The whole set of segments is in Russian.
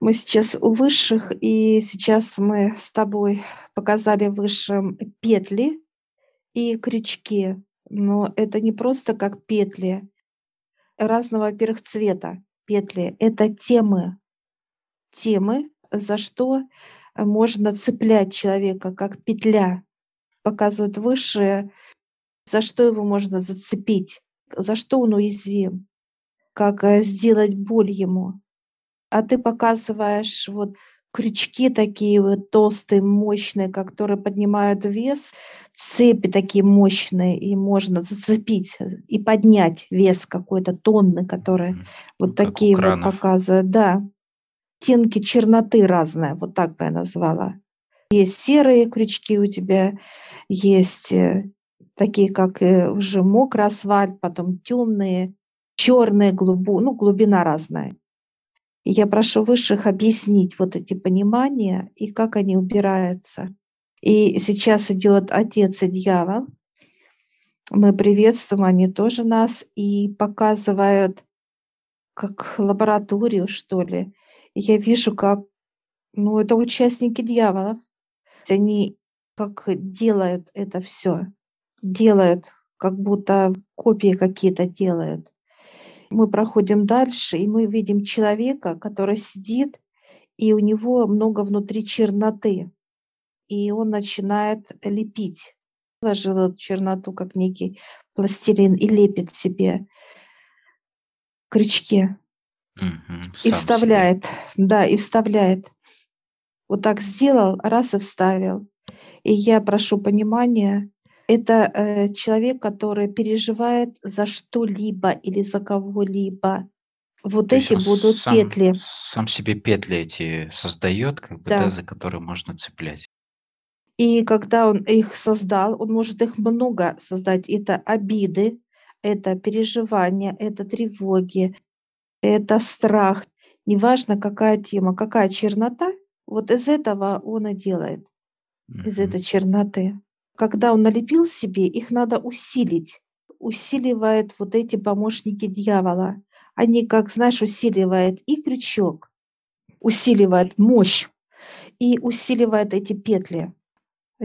Мы сейчас у высших, и сейчас мы с тобой показали высшим петли и крючки. Но это не просто как петли разного, во-первых, цвета петли. Это темы. Темы, за что можно цеплять человека, как петля. Показывают высшие, за что его можно зацепить, за что он уязвим, как э, сделать боль ему а ты показываешь вот крючки такие вот толстые, мощные, которые поднимают вес, цепи такие мощные, и можно зацепить и поднять вес какой-то тонны, которые mm-hmm. вот как такие вот показывают. Да. Оттенки черноты разные, вот так бы я назвала. Есть серые крючки у тебя, есть э, такие, как э, уже мокрый асфальт, потом темные, черные, глубу, ну, глубина разная я прошу высших объяснить вот эти понимания и как они убираются. И сейчас идет отец и дьявол. Мы приветствуем, они тоже нас и показывают как лабораторию, что ли. И я вижу, как, ну, это участники дьяволов. Они как делают это все, делают, как будто копии какие-то делают мы проходим дальше, и мы видим человека, который сидит, и у него много внутри черноты. И он начинает лепить. Положил эту черноту, как некий пластилин, и лепит себе крючки. Мгм. И Сам себе. вставляет. Да, и вставляет. Вот так сделал, раз и вставил. И я прошу понимания, это э, человек, который переживает за что-либо или за кого-либо. Вот То эти будут сам, петли. сам себе петли эти создает, как бы, да, Да. за которые можно цеплять. И когда он их создал, он может их много создать. Это обиды, это переживания, это тревоги, это страх. Неважно, какая тема, какая чернота, вот из этого он и делает, из Мгм. этой черноты. Когда он налепил себе, их надо усилить. Усиливает вот эти помощники дьявола. Они, как знаешь, усиливает и крючок, усиливает мощь и усиливает эти петли.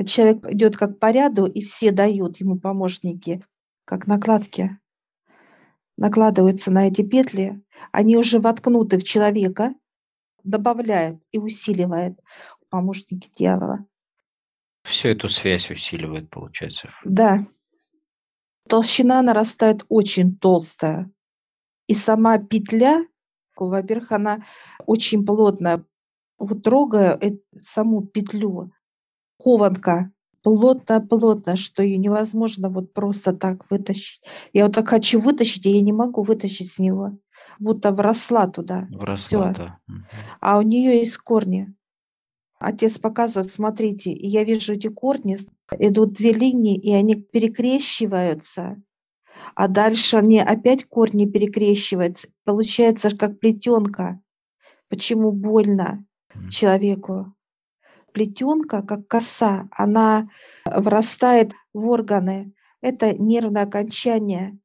Человек идет как по ряду, и все дают ему помощники, как накладки. Накладываются на эти петли, они уже воткнуты в человека, добавляют и усиливает помощники дьявола. Всю эту связь усиливает, получается. Да, толщина нарастает очень толстая. И сама петля, во-первых, она очень плотная. Вот трогая саму петлю, кованка плотная-плотная, что ее невозможно вот просто так вытащить. Я вот так хочу вытащить, и я не могу вытащить с него. Будто вросла туда. Вросла, да. А у нее есть корни. Отец показывает, смотрите, и я вижу эти корни, идут две линии, и они перекрещиваются, а дальше они опять корни перекрещиваются. Получается как плетенка. Почему больно человеку? Плетенка, как коса, она врастает в органы. Это нервное окончание.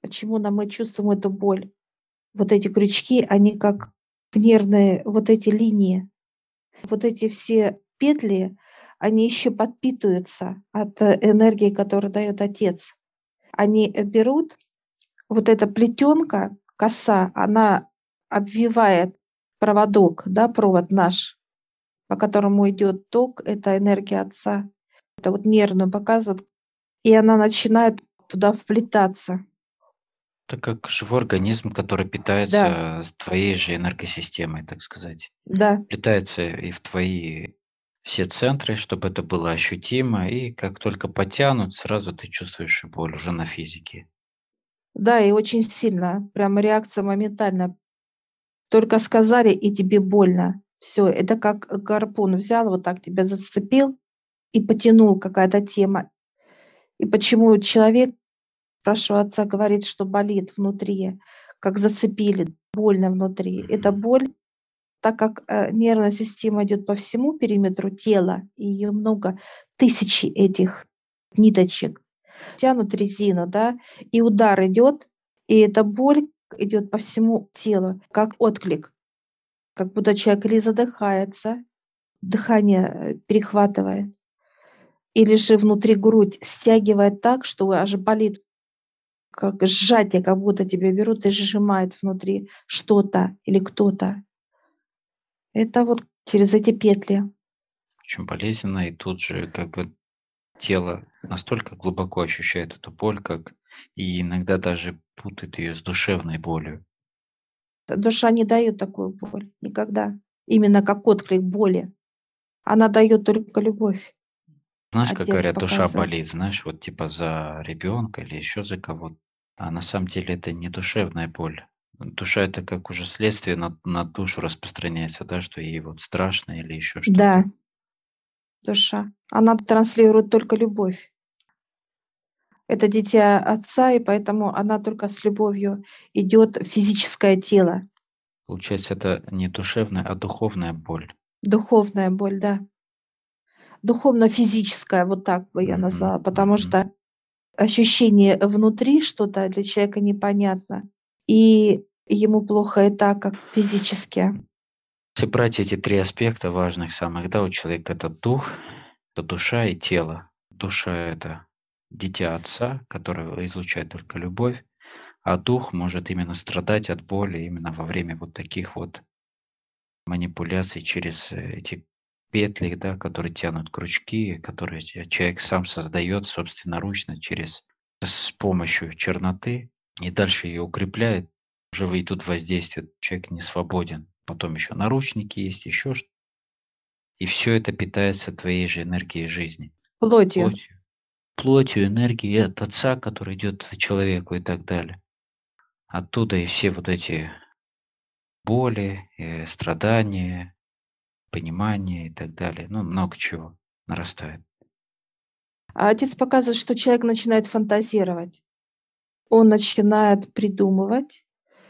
Почему нам мы чувствуем эту боль? Вот эти крючки, они как нервные вот эти линии. Вот эти все петли, они еще подпитываются от э, энергии, которую дает отец. Они э, берут, вот эта плетенка, коса, она обвивает проводок, да, провод наш, по которому идет ток, это энергия отца. Это вот нервную показывают, и она начинает туда вплетаться. Это как живой организм, который Да, питается твоей же энергосистемой, так сказать. да, Питается и в твои все центры, чтобы это было ощутимо, и как только потянут, сразу ты чувствуешь боль уже на физике. да, и очень сильно, прям реакция моментальная. Только сказали, и тебе больно. Все, это как гарпун взял, вот так тебя зацепил и потянул какая-то тема. И почему человек, спрашиваю отца, говорит, что болит внутри, как зацепили, больно внутри. Мгм. боль, так как э, нервная система идет по всему периметру тела, и ее много, тысячи этих ниточек, тянут резину, да, и удар идет, и эта боль идет по всему телу, как отклик. как будто человек или задыхается, дыхание э, перехватывает, или же внутри грудь стягивает так, что аж болит, как сжатие, как будто тебя берут и сжимают внутри что-то или кто-то. Это вот через эти петли. Очень болезненно, и тут же как бы тело настолько глубоко ощущает эту боль, как и иногда даже путает ее с душевной болью. Душа не дает такую боль никогда. Именно как отклик боли. Она дает только любовь. Знаешь, как говорят, душа болит, знаешь, вот типа за ребенка или еще за кого-то. А на самом деле это не душевная боль. Душа это как уже следствие на, на душу распространяется, да, что ей вот страшно или еще что-то. Да, душа. Она транслирует только любовь. Это дитя отца, и поэтому она только с любовью идет в физическое тело. Получается, это не душевная, а духовная боль. Духовная боль, да. Духовно-физическая, вот так бы я назвала, потому что ощущение внутри что-то для человека непонятно, и ему плохо и так, как физически. Если брать эти три аспекта важных самых, да, у человека это дух, это душа и тело. Душа – это дитя отца, которое излучает только любовь, а дух может именно страдать от боли именно во время вот таких вот манипуляций через э, эти петли, да, которые тянут крючки, которые человек сам создает собственноручно через с помощью черноты и дальше ее укрепляет, уже идут воздействия, человек не свободен потом еще наручники есть, еще что И все это питается твоей же энергией жизни. Плотью. Плотью, плотью энергией от отца, который идет человеку и так далее. Оттуда и все вот эти боли, и страдания, понимание и так далее. Ну, много чего нарастает. А отец показывает, что человек начинает фантазировать. Он начинает придумывать,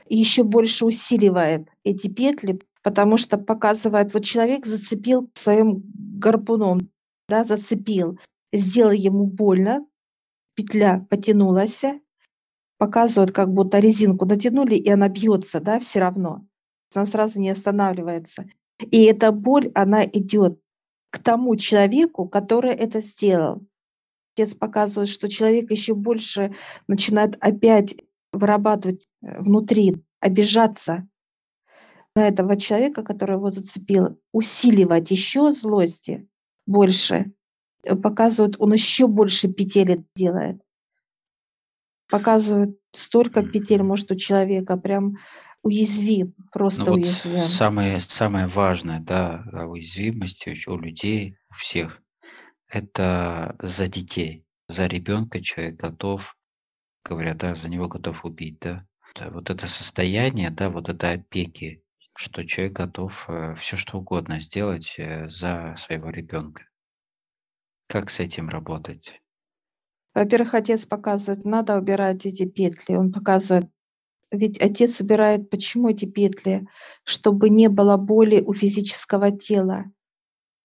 еще больше усиливает эти петли, потому что показывает, вот человек зацепил своим гарпуном, да, зацепил, сделал ему больно, петля потянулась, показывает, как будто резинку натянули, и она бьется, да, все равно. Она сразу не останавливается. И эта боль, она идет к тому человеку, который это сделал. Отец показывает, что человек еще больше начинает опять вырабатывать э, внутри, обижаться на этого человека, который его зацепил, усиливать еще злости больше, э, показывают, он еще больше петель делает. Показывают, столько петель может у человека, прям уязвим, просто ну, вот уязвим. Самое, самое важное, да, уязвимость у людей, у всех, это за детей, за ребенка человек готов говорят, да, за него готов убить, да. Вот это состояние, да, вот это опеки, что человек готов э, все что угодно сделать э, за своего ребенка. Как с этим работать? Во-первых, отец показывает, надо убирать эти петли. Он показывает, ведь отец убирает, почему эти петли? Чтобы не было боли у физического тела.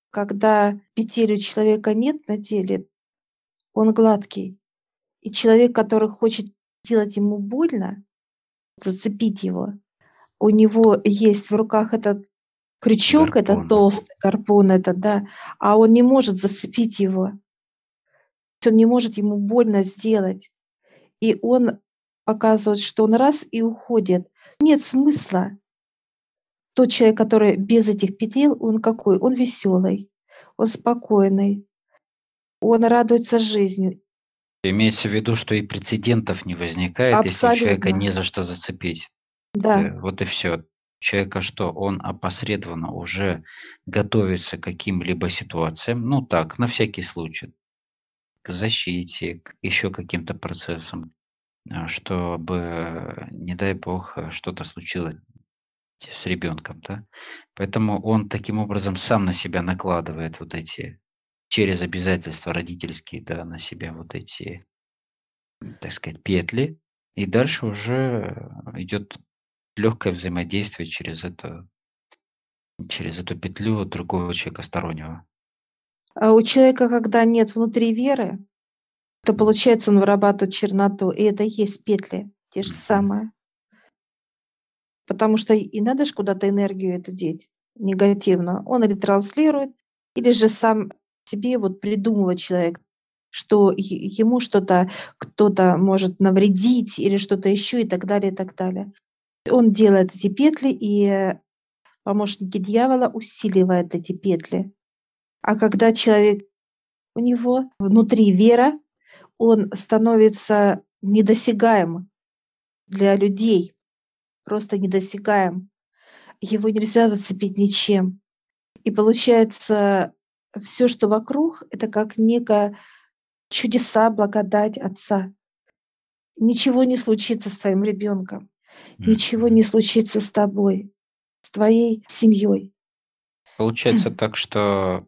Когда петель у человека нет на теле, он гладкий. И человек, который хочет сделать ему больно, зацепить его, у него есть в руках этот крючок, гарпун. этот толстый гарпун, этот, да, а он не может зацепить его. Он не может ему больно сделать. И он показывает, что он раз и уходит. Нет смысла. Тот человек, который без этих петель, он какой? Он веселый, он спокойный, он радуется жизнью. Имеется в виду, что и прецедентов не возникает, если человека не за что зацепить. Да. Вот и все. Человека что? Он опосредованно уже готовится к каким-либо ситуациям, ну так, на всякий случай, к защите, к еще каким-то процессам, чтобы, не дай бог, что-то случилось с ребенком, да. Поэтому он таким образом сам на себя накладывает вот эти через обязательства родительские, да, на себя вот эти, так сказать, петли. И дальше уже идет легкое взаимодействие через это, через эту петлю другого человека стороннего. А у человека, когда нет внутри веры, то получается он вырабатывает черноту, и это и есть петли, те же самые. Потому что и надо же куда-то энергию эту деть негативно. Он или транслирует, или же сам себе вот придумывает человек, что ему что-то кто-то может навредить или что-то еще и так далее, и так далее. Он делает эти петли, и помощники дьявола усиливают эти петли. А когда человек, у него внутри вера, он становится недосягаем для людей, просто недосягаем. Его нельзя зацепить ничем. И получается, все, что вокруг, это как некая чудеса, благодать Отца. Ничего не случится с твоим ребенком, ничего не случится с тобой, с твоей семьей. Получается так, что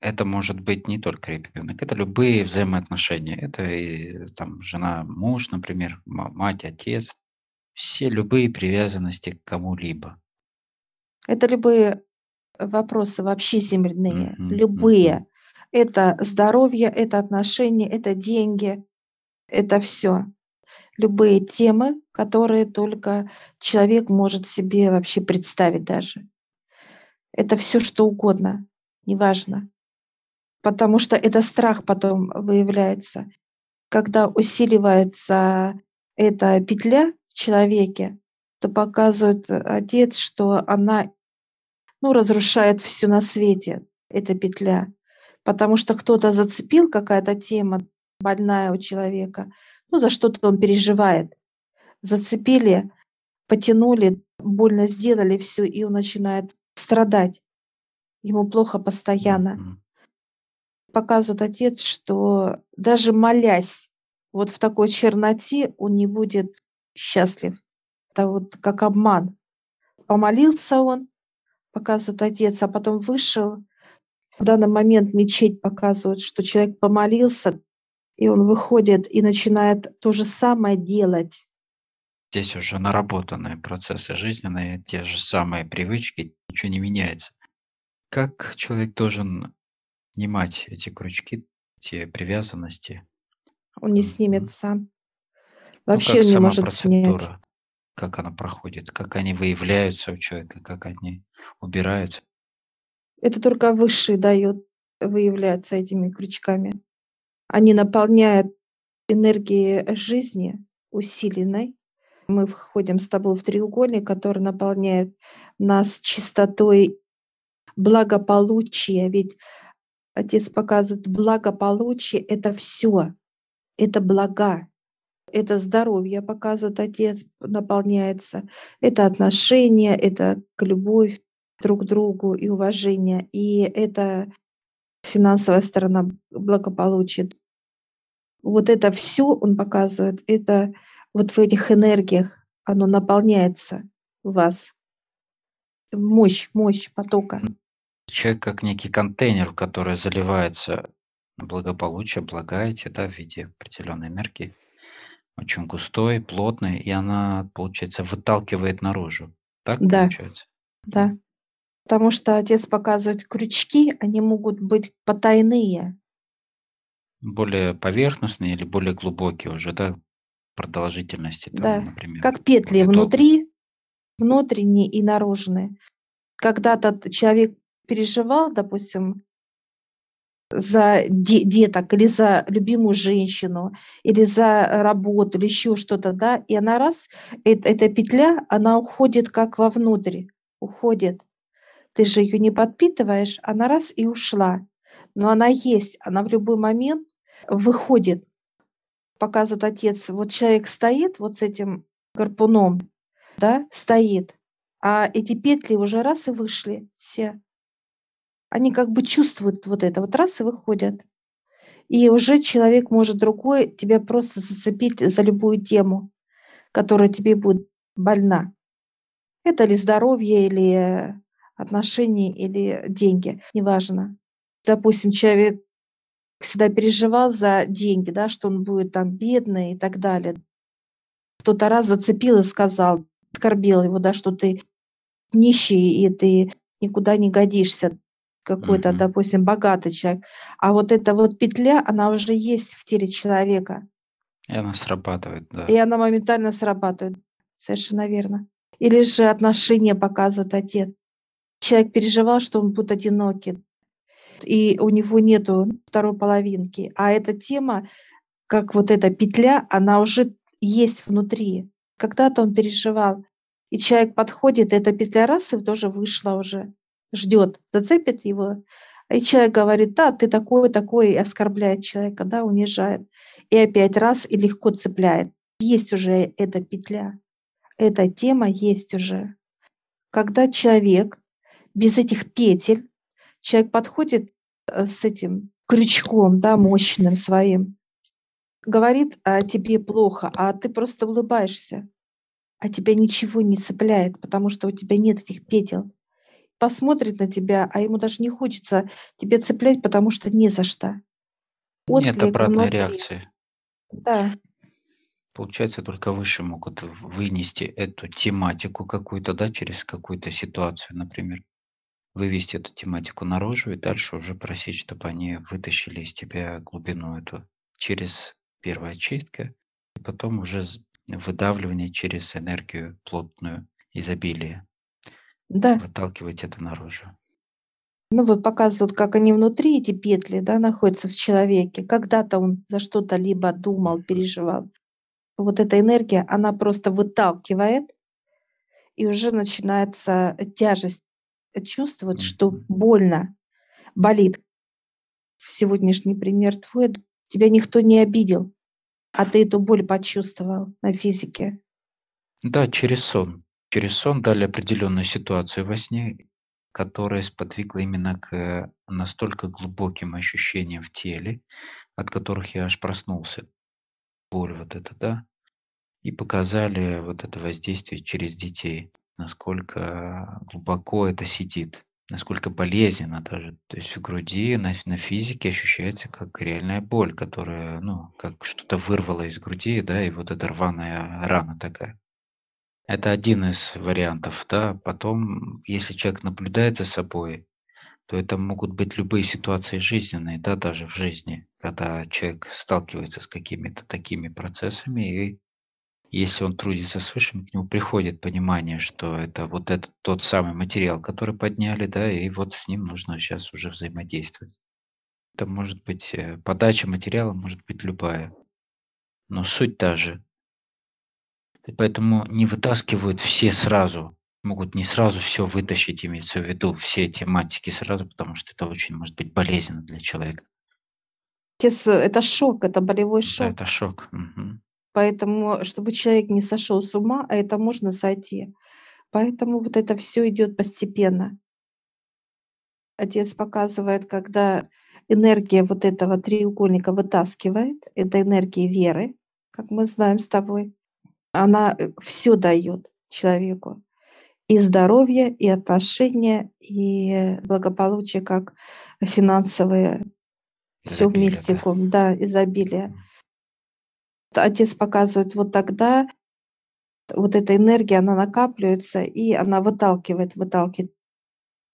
это может быть не только ребенок, это любые взаимоотношения. Это и там жена, муж, например, мать, отец, все любые привязанности к кому-либо. Это любые вопросы вообще земляные, mm-hmm. любые. Mm-hmm. Это здоровье, это отношения, это деньги, это все. Любые темы, которые только человек может себе вообще представить даже. Это все что угодно, неважно. Потому что это страх потом выявляется. Когда усиливается эта петля в человеке, то показывает отец, что она ну, разрушает все на свете, эта петля потому что кто-то зацепил, какая-то тема больная у человека, ну, за что-то он переживает. Зацепили, потянули, больно сделали все, и он начинает страдать. Ему плохо постоянно. Показывает отец, что даже молясь вот в такой черноте, он не будет счастлив. Это вот как обман. Помолился он, показывает отец, а потом вышел, в данный момент мечеть показывает, что человек помолился, и он выходит и начинает то же самое делать. Здесь уже наработанные процессы жизненные, те же самые привычки, ничего не меняется. Как человек должен снимать эти крючки, те привязанности? Он не снимет сам. Ну, Вообще ну, он не может снять. Как она проходит, как они выявляются у человека, как они убираются. Это только высший дает выявляться этими крючками. Они наполняют энергией жизни усиленной. Мы входим с тобой в треугольник, который наполняет нас чистотой благополучия. Ведь Отец показывает, благополучие — это все, это блага, это здоровье, показывает Отец, наполняется, это отношения, это любовь, друг другу и уважение. И это финансовая сторона благополучия. Вот это все он показывает, это вот в этих энергиях оно наполняется у вас. Мощь, мощь потока. Человек как некий контейнер, в который заливается благополучие, блага эти, да, в виде определенной энергии, очень густой, плотной, и она, получается, выталкивает наружу. Так да. получается? Да. Потому что отец показывает крючки, они могут быть потайные. Более поверхностные или более глубокие уже, да, продолжительности, там, да, например. Как петли внутри, внутренние и наружные. Когда-то человек переживал, допустим, за де- деток или за любимую женщину или за работу или еще что-то, да, и она раз, это, эта петля, она уходит как вовнутрь, уходит. Ты же ее не подпитываешь, она раз и ушла. Но она есть, она в любой момент выходит. Показывает отец, вот человек стоит вот с этим гарпуном, да, стоит, а эти петли уже раз и вышли все. Они как бы чувствуют вот это, вот раз и выходят. И уже человек может другой тебя просто зацепить за любую тему, которая тебе будет больна. Это ли здоровье, или отношения или деньги, неважно. Допустим, человек всегда переживал за деньги, да, что он будет там бедный и так далее. Кто-то раз зацепил и сказал, оскорбил его, да, что ты нищий и ты никуда не годишься, какой-то, mm-hmm. допустим, богатый человек. А вот эта вот петля, она уже есть в теле человека. И она срабатывает, да. И она моментально срабатывает. Совершенно верно. Или же отношения показывает отец. Человек переживал, что он будет одинокий, и у него нету второй половинки. А эта тема, как вот эта петля, она уже есть внутри. Когда-то он переживал, и человек подходит, эта петля раз, и тоже вышла уже, ждет, зацепит его. И человек говорит, да, ты такой, такой, и оскорбляет человека, да, унижает. И опять раз, и легко цепляет. Есть уже эта петля. Эта тема есть уже. Когда человек без этих петель, человек подходит э, с этим крючком, да, мощным своим, говорит, а тебе плохо, а ты просто улыбаешься, а тебя ничего не цепляет, потому что у тебя нет этих петель. Посмотрит на тебя, а ему даже не хочется тебя цеплять, потому что не за что. Нет обратной внутри. реакции. Да. Получается, только выше могут вынести эту тематику какую-то, да, через какую-то ситуацию, например. Вывести эту тематику наружу и дальше уже просить, чтобы они вытащили из тебя глубину эту через первая чистка, и потом уже выдавливание через энергию плотную, изобилие. Да. Выталкивать это наружу. Ну вот показывают, как они внутри, эти петли, да, находятся в человеке. Когда-то он за что-то либо думал, переживал. Вот эта энергия, она просто выталкивает, и уже начинается тяжесть чувствовать, что больно, болит. Сегодняшний пример твой, тебя никто не обидел, а ты эту боль почувствовал на физике. Да, через сон. Через сон дали определенную ситуацию во сне, которая сподвигла именно к настолько глубоким ощущениям в теле, от которых я аж проснулся. Боль вот это, да? И показали вот это воздействие через детей, насколько глубоко это сидит насколько болезненно даже. То есть в груди, на, на физике ощущается как реальная боль, которая, ну, как что-то вырвало из груди, да, и вот эта рваная рана такая. Это один из вариантов, да. Потом, если человек наблюдает за собой, то это могут быть любые ситуации жизненные, да, даже в жизни, когда человек сталкивается с какими-то такими процессами и если он трудится с высшим, к нему приходит понимание, что это вот этот тот самый материал, который подняли, да, и вот с ним нужно сейчас уже взаимодействовать. Это может быть э, подача материала, может быть любая, но суть та же. Поэтому не вытаскивают все сразу, могут не сразу все вытащить, имеется в виду все тематики сразу, потому что это очень может быть болезненно для человека. Это шок, это болевой шок. Да, это шок. Угу. Поэтому, чтобы человек не сошел с ума, а это можно сойти. Поэтому вот это все идет постепенно. Отец показывает, когда энергия вот этого треугольника вытаскивает, это энергия веры, как мы знаем с тобой, она э, все дает человеку. И здоровье, и отношения, и благополучие, как финансовые, все вместе, да. да, изобилие отец показывает вот тогда, вот эта энергия, она накапливается, и она выталкивает, выталкивает.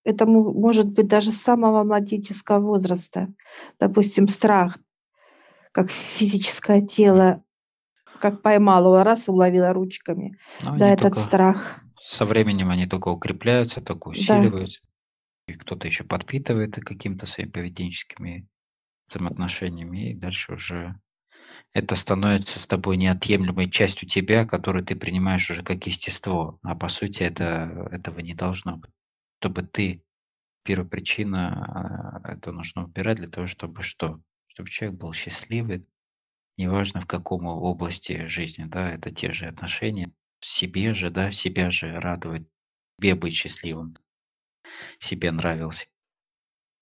Это может быть даже с самого младенческого возраста. Допустим, страх, как физическое тело, как поймала, раз уловила ручками. Но да, этот страх. Со временем они только укрепляются, только усиливаются. Да. И кто-то еще подпитывает какими-то своими поведенческими взаимоотношениями, и дальше уже это становится с тобой неотъемлемой частью тебя, которую ты принимаешь уже как естество. А по сути это, этого не должно быть. Чтобы ты, первопричина, а, это нужно убирать для того, чтобы что? Чтобы человек был счастливый, неважно в каком области жизни, да, это те же отношения, себе же, да, себя же радовать, себе быть счастливым, себе нравился.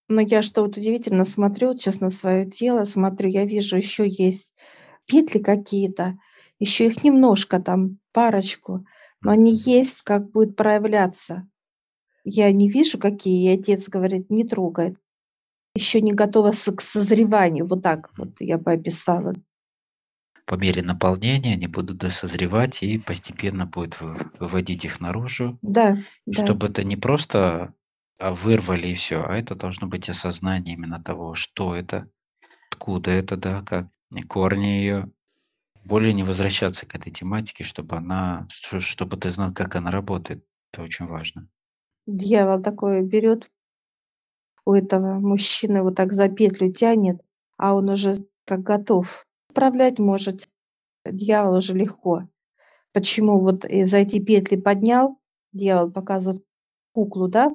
Но я что вот удивительно смотрю на свое тело, смотрю, я вижу, еще есть петли какие-то, еще их немножко там, парочку, но они есть, как будет проявляться. Я не вижу, какие, и отец говорит, не трогает. Еще не готова к созреванию, вот так вот я бы описала. По мере наполнения они будут досозревать и постепенно будет выводить их наружу. Да, и да. Чтобы это не просто а, вырвали и все, а это должно быть осознание именно того, что это, откуда это, да, как корни ее, более не возвращаться к этой тематике, чтобы она, чтобы ты знал, как она работает. Это очень важно. Дьявол такой берет у этого мужчины вот так за петлю тянет, а он уже как готов. Управлять может дьявол уже легко. Почему вот за эти петли поднял, дьявол показывает куклу, да,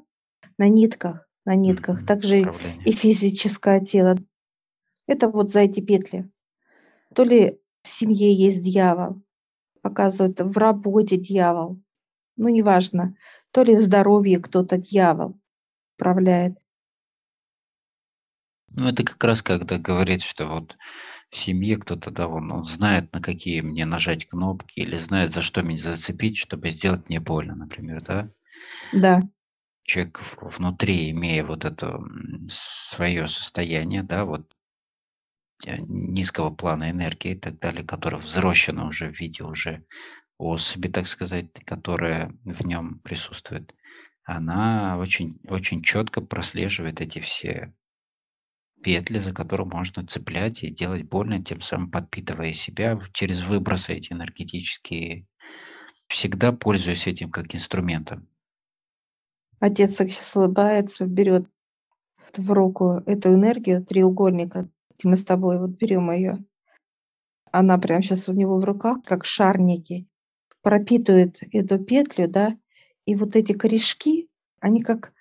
на нитках, на нитках, также и физическое тело. Это вот за эти петли. То ли в семье есть дьявол, показывают в работе дьявол, ну неважно, то ли в здоровье кто-то дьявол управляет. Ну, это как раз когда говорит, что вот в семье кто-то, да, он, он знает, на какие мне нажать кнопки, или знает, за что меня зацепить, чтобы сделать мне больно, например, да? Да. Человек внутри, имея вот это свое состояние, да, вот э, низкого плана энергии и так далее, которое взрощено уже в виде уже особи, так сказать, которая в нем присутствует, она очень, очень четко прослеживает эти все петли, за которые можно цеплять и делать больно, тем самым подпитывая себя через выбросы эти энергетические, всегда пользуясь этим как инструментом. Отец сейчас улыбается, берет в руку эту энергию треугольника. Мы с тобой вот берем ее. Она прямо сейчас у него в руках, как шарники, пропитывает эту петлю, да, и вот эти корешки, они как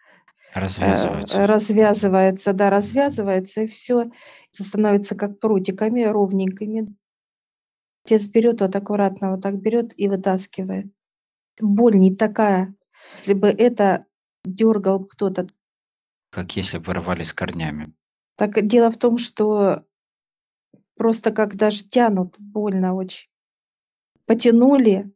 Развязываются. Э, развязывается, да, развязывается, и все становится как прутиками ровненькими. Отец берет вот аккуратно, вот так берет и вытаскивает. Боль не такая. Если бы это дергал кто-то. Как если бы рвали с корнями. Так дело в том, что просто как даже тянут, больно очень. Потянули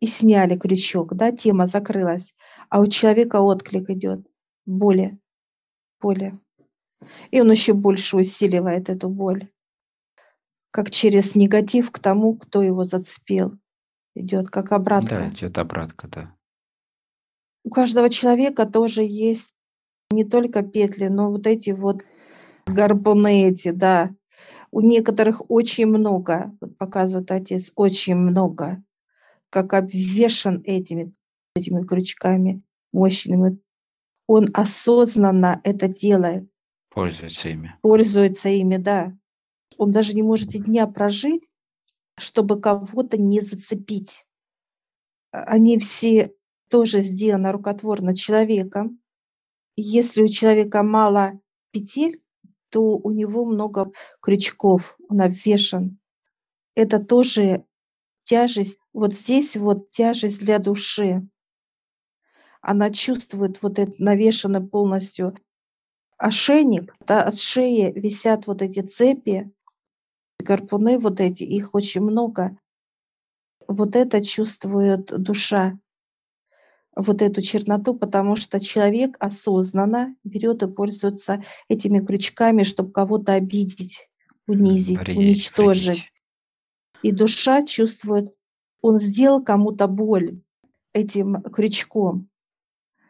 и сняли крючок, да, тема закрылась, а у человека отклик идет боли, боли. И он еще больше усиливает эту боль, как через негатив к тому, кто его зацепил. Идет как обратка. Да, идет обратка, да. У каждого человека тоже есть не только петли, но вот эти вот гарпуны эти, да. У некоторых очень много, вот показывает отец, очень много, как обвешан этими, этими крючками мощными он осознанно это делает. Пользуется ими. Пользуется ими, да. Он даже не может и дня прожить, чтобы кого-то не зацепить. Они все тоже сделаны рукотворно человеком. Если у человека мало петель, то у него много крючков, он обвешан. Это тоже тяжесть. Вот здесь вот тяжесть для души она чувствует вот этот навешанный полностью ошейник, да, от шеи висят вот эти цепи, гарпуны вот эти, их очень много. Вот это чувствует душа, вот эту черноту, потому что человек осознанно берет и пользуется этими крючками, чтобы кого-то обидеть, унизить, вредить, уничтожить. Вредить. И душа чувствует, он сделал кому-то боль этим крючком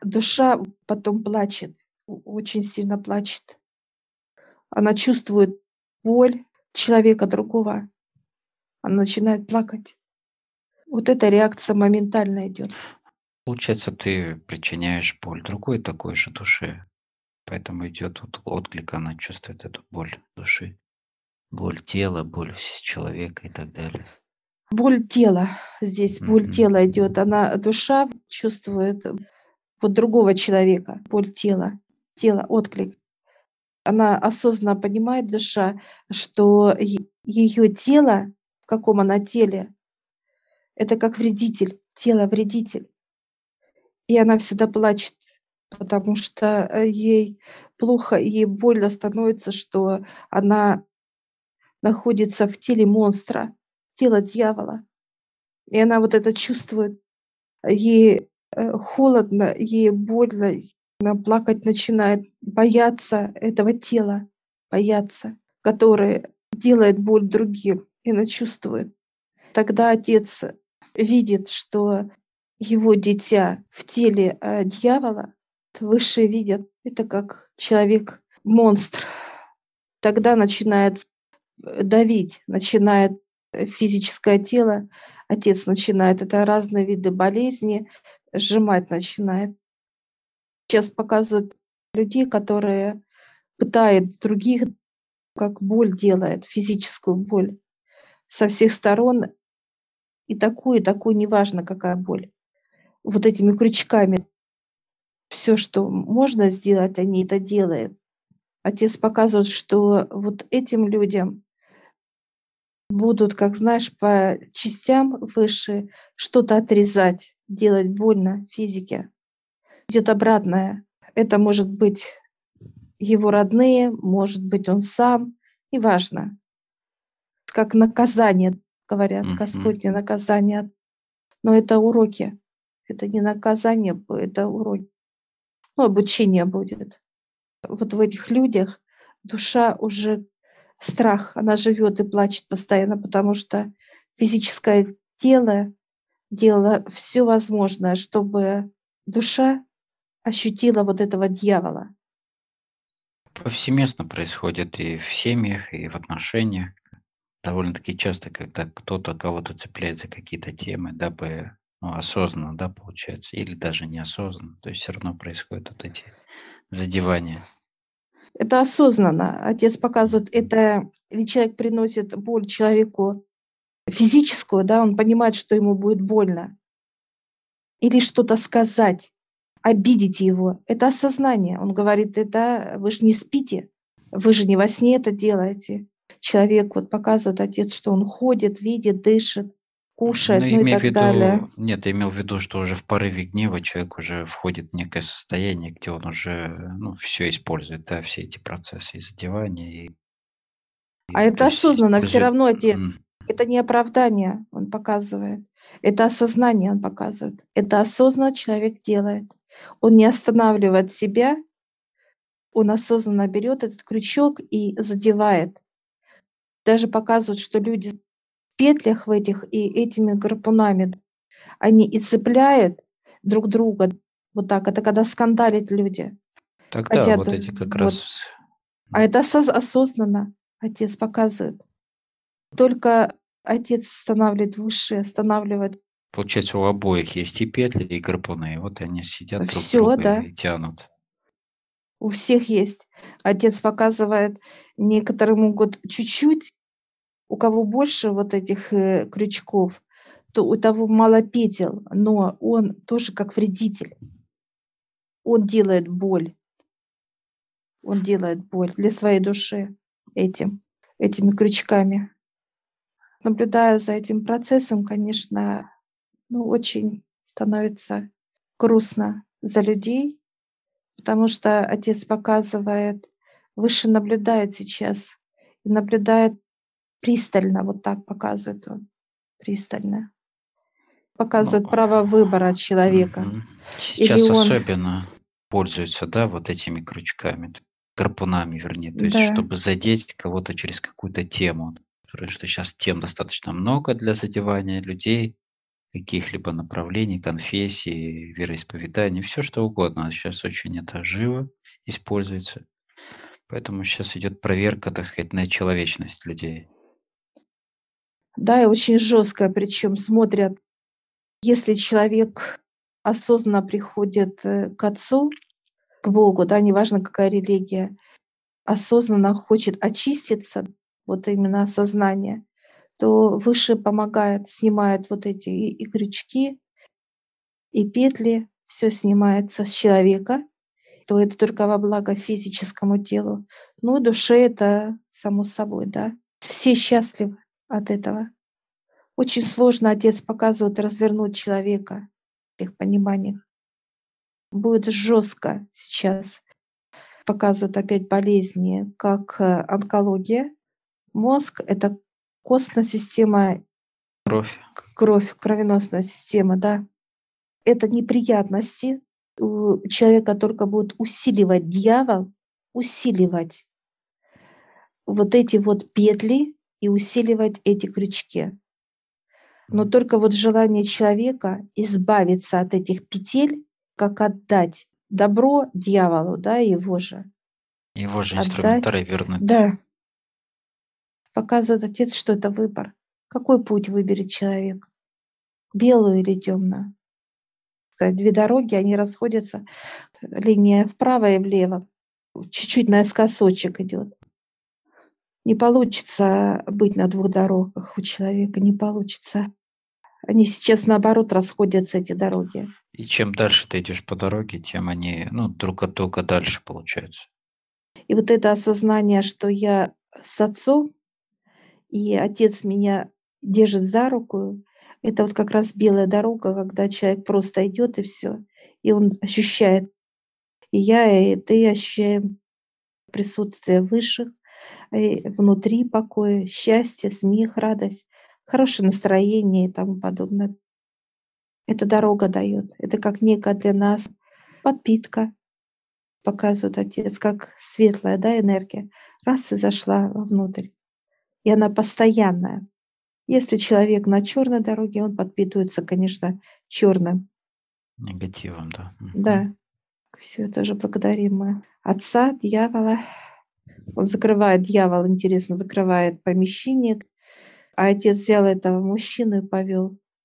душа потом плачет, очень сильно плачет. Она чувствует боль человека другого. Она начинает плакать. Вот эта реакция моментально идет. Получается, ты причиняешь боль другой такой же душе. Поэтому идет вот отклик, она чувствует эту боль души. Боль тела, боль человека и так далее. Боль тела. Здесь боль mm-hmm. тела идет. Она, душа чувствует вот другого человека, боль тела, тело, отклик. Она осознанно понимает, душа, что ее тело, в каком она теле, это как вредитель, тело вредитель. И она всегда плачет, потому что э, ей плохо, ей больно становится, что она находится в теле монстра, тело дьявола. И она вот это чувствует. Ей холодно, ей больно, она плакать начинает, бояться этого тела, бояться, которое делает боль другим, и она чувствует. Тогда отец видит, что его дитя в теле э, дьявола, выше видят, это как человек монстр. Тогда начинает давить, начинает физическое тело, отец начинает, это разные виды болезни, сжимать начинает. Сейчас показывают людей, которые пытают других, как боль делает, физическую боль со всех сторон. И такую, и такую, неважно какая боль. Вот этими крючками. Все, что можно сделать, они это делают. Отец показывает, что вот этим людям будут, как знаешь, по частям выше что-то отрезать, делать больно физике. Идет обратное. Это может быть его родные, может быть он сам, неважно. Как наказание, говорят, mm-hmm. Господь не наказание. Но это уроки. Это не наказание, это уроки. Ну, обучение будет. Вот в этих людях душа уже страх, она живет и плачет постоянно, потому что физическое тело делало все возможное, чтобы душа ощутила вот этого дьявола. Повсеместно происходит и в семьях, и в отношениях. Довольно-таки часто, когда кто-то кого-то цепляет за какие-то темы, дабы ну, осознанно, да, получается, или даже неосознанно, то есть все равно происходят вот эти задевания. Это осознанно. Отец показывает, это или человек приносит боль человеку физическую, да, он понимает, что ему будет больно. Или что-то сказать, обидеть его. Это осознание. Он говорит, это вы же не спите, вы же не во сне это делаете. Человек вот показывает отец, что он ходит, видит, дышит кушает, ну, ну и так виду, далее. Нет, я имел в виду, что уже в порыве гнева человек уже входит в некое состояние, где он уже ну, все использует, да, все эти процессы и задевания. И, а это осознанно, все равно отец. Mm. Это не оправдание, он показывает. Это осознание он показывает. Это осознанно человек делает. Он не останавливает себя, он осознанно берет этот крючок и задевает. Даже показывает, что люди петлях в этих и этими гарпунами они и цепляют друг друга вот так. Это когда скандалят люди. Тогда Хотят, вот эти как вот. раз... А это осознанно отец показывает. Только отец останавливает высшее, останавливает. Получается, у обоих есть и петли, и гарпуны. И вот они сидят друг Все, друга да. и тянут. У всех есть. Отец показывает, некоторые могут чуть-чуть у кого больше вот этих э, крючков, то у того мало петель, но он тоже как вредитель. Он делает боль. Он делает боль для своей души этим, этими крючками. Наблюдая за этим процессом, конечно, ну, очень становится грустно за людей, потому что отец показывает, выше наблюдает сейчас, и наблюдает пристально, вот так показывает он, пристально. Показывает ну, право выбора человека. Угу. Сейчас Или он... особенно пользуются, да, вот этими крючками, гарпунами, вернее, то есть, да. чтобы задеть кого-то через какую-то тему. Потому что сейчас тем достаточно много для задевания людей, каких-либо направлений, конфессий, вероисповеданий, все что угодно. Сейчас очень это живо используется. Поэтому сейчас идет проверка, так сказать, на человечность людей да, и очень жесткая, причем смотрят, если человек осознанно приходит э, к Отцу, к Богу, да, неважно какая религия, осознанно хочет очиститься, вот именно сознание, то выше помогает, снимает вот эти и, и крючки, и петли, все снимается с человека, то это только во благо физическому телу. Ну и душе это само собой, да. Все счастливы от этого. Очень сложно отец показывает развернуть человека в их пониманиях. Будет жестко сейчас. Показывают опять болезни, как э, онкология. Мозг — это костная система, кровь, кровь, кровеносная система, да. Это неприятности. У человека только будет усиливать дьявол, усиливать вот эти вот петли, и усиливать эти крючки. Но только вот желание человека избавиться от этих петель, как отдать добро дьяволу, да, его же. Его же инструментарий вернуть. Да. Показывает отец, что это выбор. Какой путь выберет человек? Белую или темную? Две дороги, они расходятся, линия вправо и влево. Чуть-чуть наискосочек идет. Не получится быть на двух дорогах у человека, не получится. Они сейчас наоборот расходятся, эти дороги. И чем дальше ты идешь по дороге, тем они ну, друг от друга дальше получаются. И вот это осознание, что я с отцом, и отец меня держит за руку, это вот как раз белая дорога, когда человек просто идет и все, и он ощущает, и я, и ты ощущаем присутствие высших, внутри покоя, счастье, смех, радость, хорошее настроение и тому подобное. Это дорога дает. Это как некая для нас подпитка, показывает отец, как светлая да, энергия. Раз и зашла вовнутрь. И она постоянная. Если человек на черной дороге, он подпитывается, конечно, черным. Негативом, да. Да. Все, тоже благодарим мы отца, дьявола. Он закрывает, дьявол, интересно, закрывает помещение, а отец взял этого мужчину и повел